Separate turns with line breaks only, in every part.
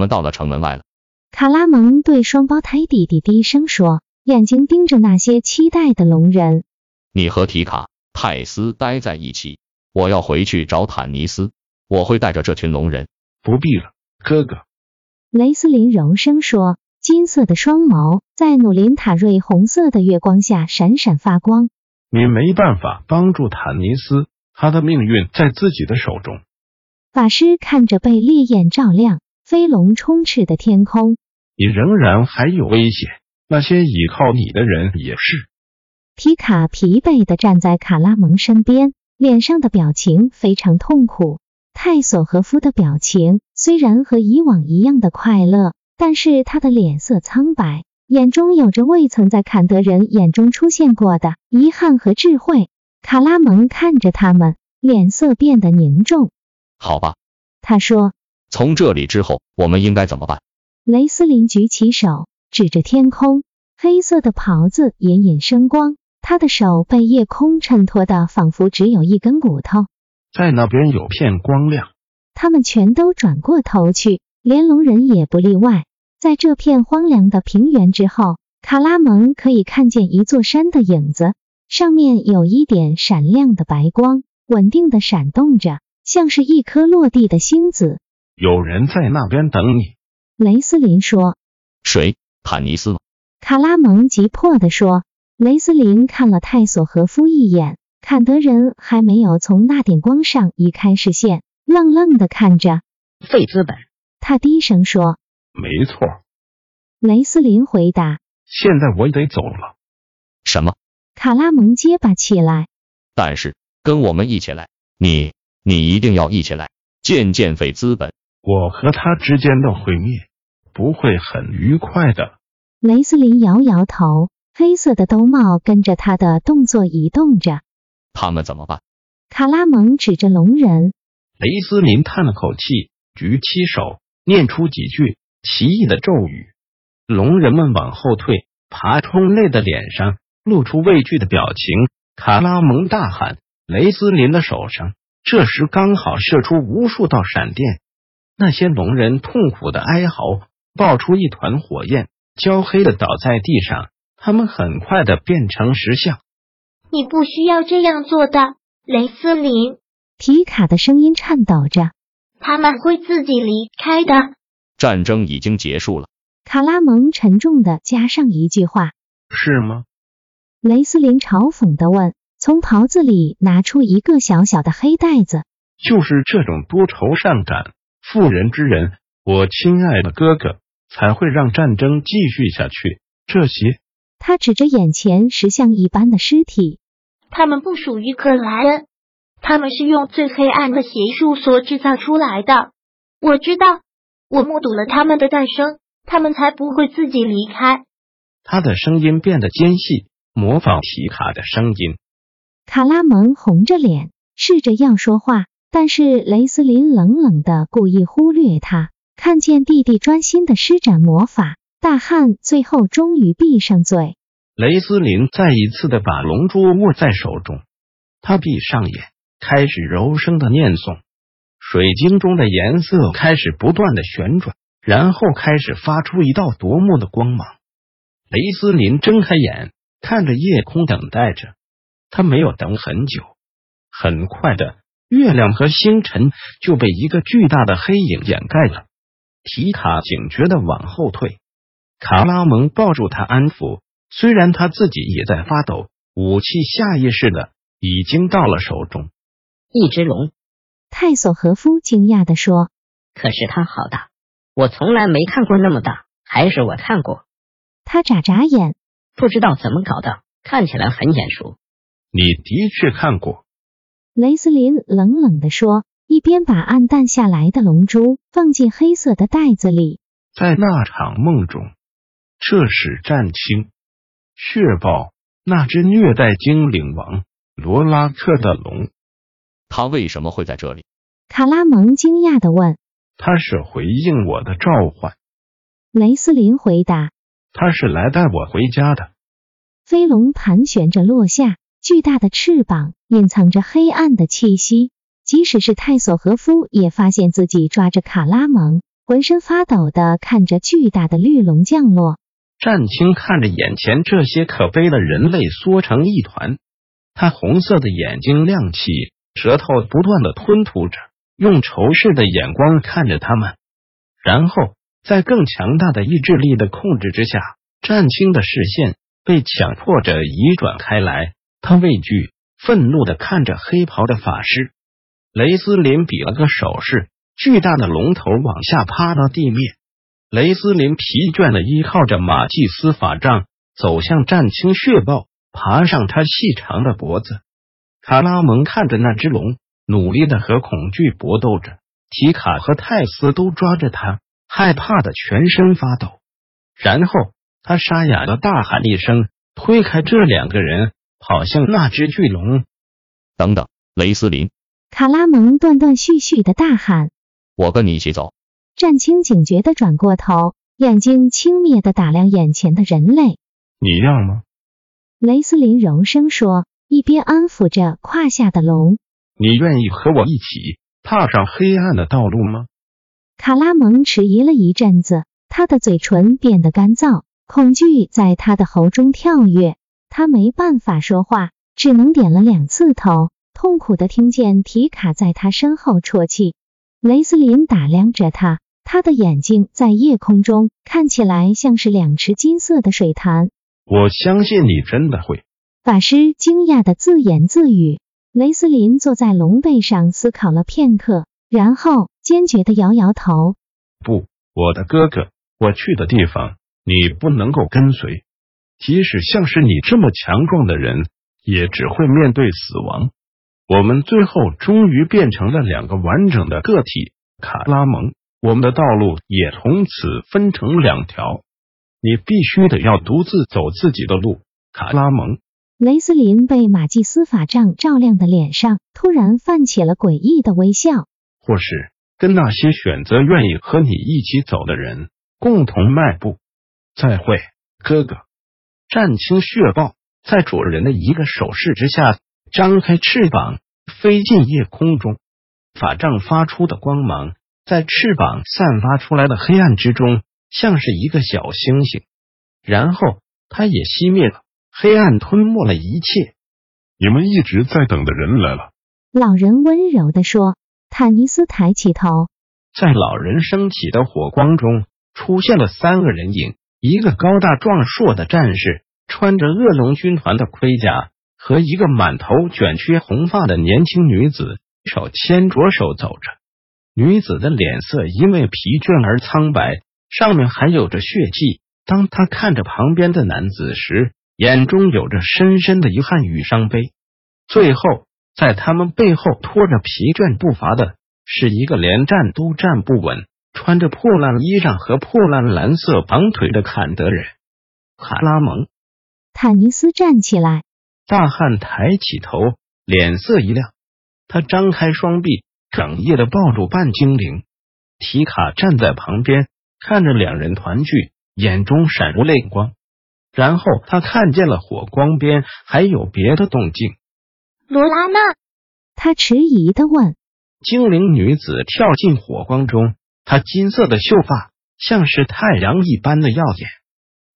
们到了城门外了。
卡拉蒙对双胞胎弟弟低声说，眼睛盯着那些期待的龙人。
你和提卡、泰斯待在一起，我要回去找坦尼斯。我会带着这群龙人。
不必了，哥哥。
雷斯林柔声说，金色的双眸在努林塔瑞红色的月光下闪闪发光。
你没办法帮助坦尼斯，他的命运在自己的手中。
法师看着被烈焰照亮、飞龙充斥的天空，
你仍然还有危险。那些倚靠你的人也是。
皮卡疲惫的站在卡拉蒙身边，脸上的表情非常痛苦。泰索和夫的表情虽然和以往一样的快乐，但是他的脸色苍白，眼中有着未曾在坎德人眼中出现过的遗憾和智慧。卡拉蒙看着他们，脸色变得凝重。
好吧，
他说。
从这里之后，我们应该怎么办？
雷斯林举起手，指着天空，黑色的袍子隐隐生光，他的手被夜空衬托的仿佛只有一根骨头。
在那边有片光亮。
他们全都转过头去，连龙人也不例外。在这片荒凉的平原之后，卡拉蒙可以看见一座山的影子，上面有一点闪亮的白光，稳定的闪动着。像是一颗落地的星子。
有人在那边等你，
雷斯林说。
谁？坦尼斯吗？
卡拉蒙急迫地说。雷斯林看了泰索和夫一眼，坎德人还没有从那点光上移开视线，愣愣地看着。
费资本，
他低声说。
没错。
雷斯林回答。
现在我得走了。
什么？
卡拉蒙结巴起来。
但是跟我们一起来，你。你一定要一起来见见费资本。
我和他之间的毁灭不会很愉快的。
雷斯林摇摇头，黑色的兜帽跟着他的动作移动着。
他们怎么办？
卡拉蒙指着龙人。
雷斯林叹了口气，举起手，念出几句奇异的咒语。龙人们往后退，爬虫类的脸上露出畏惧的表情。卡拉蒙大喊：“雷斯林的手上！”这时刚好射出无数道闪电，那些龙人痛苦的哀嚎，爆出一团火焰，焦黑的倒在地上。他们很快的变成石像。
你不需要这样做的，雷斯林。
皮卡的声音颤抖着。
他们会自己离开的。
战争已经结束了。
卡拉蒙沉重的加上一句话。
是吗？
雷斯林嘲讽的问。从袍子里拿出一个小小的黑袋子，
就是这种多愁善感、妇人之仁，我亲爱的哥哥才会让战争继续下去。这些，
他指着眼前石像一般的尸体，
他们不属于克莱恩，他们是用最黑暗的邪术所制造出来的。我知道，我目睹了他们的诞生，他们才不会自己离开。
他的声音变得尖细，模仿提卡的声音。
卡拉蒙红着脸，试着要说话，但是雷斯林冷冷的故意忽略他。看见弟弟专心的施展魔法，大汉最后终于闭上嘴。
雷斯林再一次的把龙珠握在手中，他闭上眼，开始柔声的念诵。水晶中的颜色开始不断的旋转，然后开始发出一道夺目的光芒。雷斯林睁开眼，看着夜空，等待着。他没有等很久，很快的，月亮和星辰就被一个巨大的黑影掩盖了。提卡警觉的往后退，卡拉蒙抱住他安抚，虽然他自己也在发抖。武器下意识的已经到了手中，
一只龙。
泰索和夫惊讶的说：“
可是它好大，我从来没看过那么大，还是我看过。”
他眨眨眼，
不知道怎么搞的，看起来很眼熟。
你的确看过，
雷斯林冷冷地说，一边把暗淡下来的龙珠放进黑色的袋子里。
在那场梦中，这是战青血豹那只虐待精灵王罗拉克的龙。
他为什么会在这里？
卡拉蒙惊讶的问。
他是回应我的召唤。
雷斯林回答。
他是来带我回家的。
飞龙盘旋着落下，巨大的翅膀隐藏着黑暗的气息。即使是泰索和夫也发现自己抓着卡拉蒙，浑身发抖的看着巨大的绿龙降落。
战青看着眼前这些可悲的人类缩成一团，他红色的眼睛亮起，舌头不断的吞吐着，用仇视的眼光看着他们。然后在更强大的意志力的控制之下，战青的视线被强迫着移转开来。他畏惧、愤怒的看着黑袍的法师。雷斯林比了个手势，巨大的龙头往下趴到地面。雷斯林疲倦的依靠着马祭司法杖，走向战青血豹，爬上他细长的脖子。卡拉蒙看着那只龙，努力的和恐惧搏斗着。提卡和泰斯都抓着他，害怕的全身发抖。然后他沙哑的大喊一声，推开这两个人，跑向那只巨龙。
等等，雷斯林。
卡拉蒙断断续续的大喊：“
我跟你一起走。”
战青警觉的转过头，眼睛轻蔑的打量眼前的人类。
“你要吗？”
雷斯林柔声说，一边安抚着胯下的龙。
“你愿意和我一起踏上黑暗的道路吗？”
卡拉蒙迟疑了一阵子，他的嘴唇变得干燥，恐惧在他的喉中跳跃，他没办法说话，只能点了两次头。痛苦的听见提卡在他身后啜泣，雷斯林打量着他，他的眼睛在夜空中看起来像是两池金色的水潭。
我相信你真的会。
法师惊讶的自言自语。雷斯林坐在龙背上思考了片刻，然后坚决的摇摇头。
不，我的哥哥，我去的地方你不能够跟随。即使像是你这么强壮的人，也只会面对死亡。我们最后终于变成了两个完整的个体，卡拉蒙。我们的道路也从此分成两条，你必须得要独自走自己的路，卡拉蒙。
雷斯林被马祭司法杖照亮的脸上突然泛起了诡异的微笑，
或是跟那些选择愿意和你一起走的人共同迈步。再会，哥哥。战青血豹在主人的一个手势之下。张开翅膀，飞进夜空中。法杖发出的光芒，在翅膀散发出来的黑暗之中，像是一个小星星。然后，它也熄灭了，黑暗吞没了一切。
你们一直在等的人来了。
老人温柔的说。坦尼斯抬起头，
在老人升起的火光中，出现了三个人影：一个高大壮硕的战士，穿着恶龙军团的盔甲。和一个满头卷曲红发的年轻女子手牵着手走着，女子的脸色因为疲倦而苍白，上面还有着血迹。当她看着旁边的男子时，眼中有着深深的遗憾与伤悲。最后，在他们背后拖着疲倦步伐的是一个连站都站不稳、穿着破烂衣裳和破烂蓝色绑腿的坎德人卡拉蒙。
坦尼斯站起来。
大汉抬起头，脸色一亮，他张开双臂，哽咽的抱住半精灵提卡，站在旁边看着两人团聚，眼中闪入泪光。然后他看见了火光边还有别的动静。
罗拉娜？
他迟疑的问。
精灵女子跳进火光中，她金色的秀发像是太阳一般的耀眼。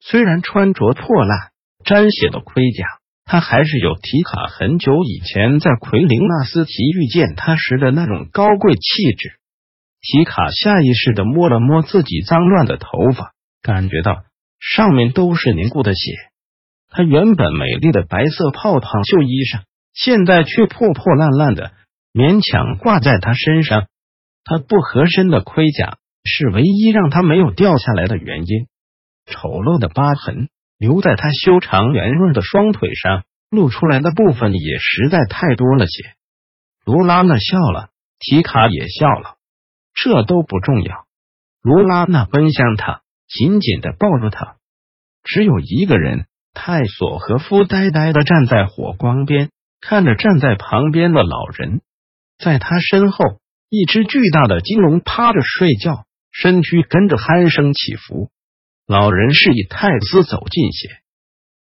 虽然穿着破烂、沾血的盔甲。他还是有提卡很久以前在奎林纳斯提遇见他时的那种高贵气质。提卡下意识的摸了摸自己脏乱的头发，感觉到上面都是凝固的血。他原本美丽的白色泡泡袖衣裳，现在却破破烂烂的，勉强挂在他身上。他不合身的盔甲是唯一让他没有掉下来的原因。丑陋的疤痕。留在他修长圆润的双腿上，露出来的部分也实在太多了些。罗拉娜笑了，提卡也笑了。这都不重要。卢拉娜奔向他，紧紧的抱住他。只有一个人，泰索和夫呆呆的站在火光边，看着站在旁边的老人。在他身后，一只巨大的金龙趴着睡觉，身躯跟着鼾声起伏。老人示意泰斯走近些。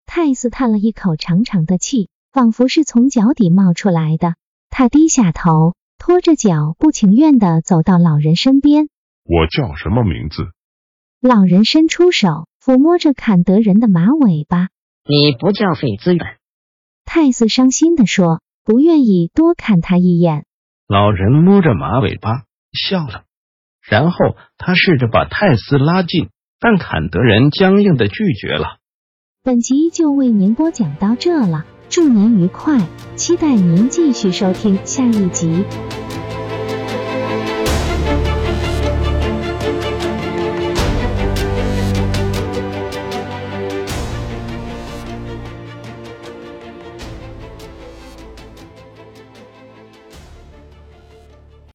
泰斯叹了一口长长的气，仿佛是从脚底冒出来的。他低下头。拖着脚，不情愿的走到老人身边。
我叫什么名字？
老人伸出手，抚摸着坎德人的马尾巴。
你不叫费兹远？
泰斯伤心的说，不愿意多看他一眼。
老人摸着马尾巴笑了，然后他试着把泰斯拉近，但坎德人僵硬的拒绝了。
本集就为您播讲到这了。祝您愉快，期待您继续收听下一集。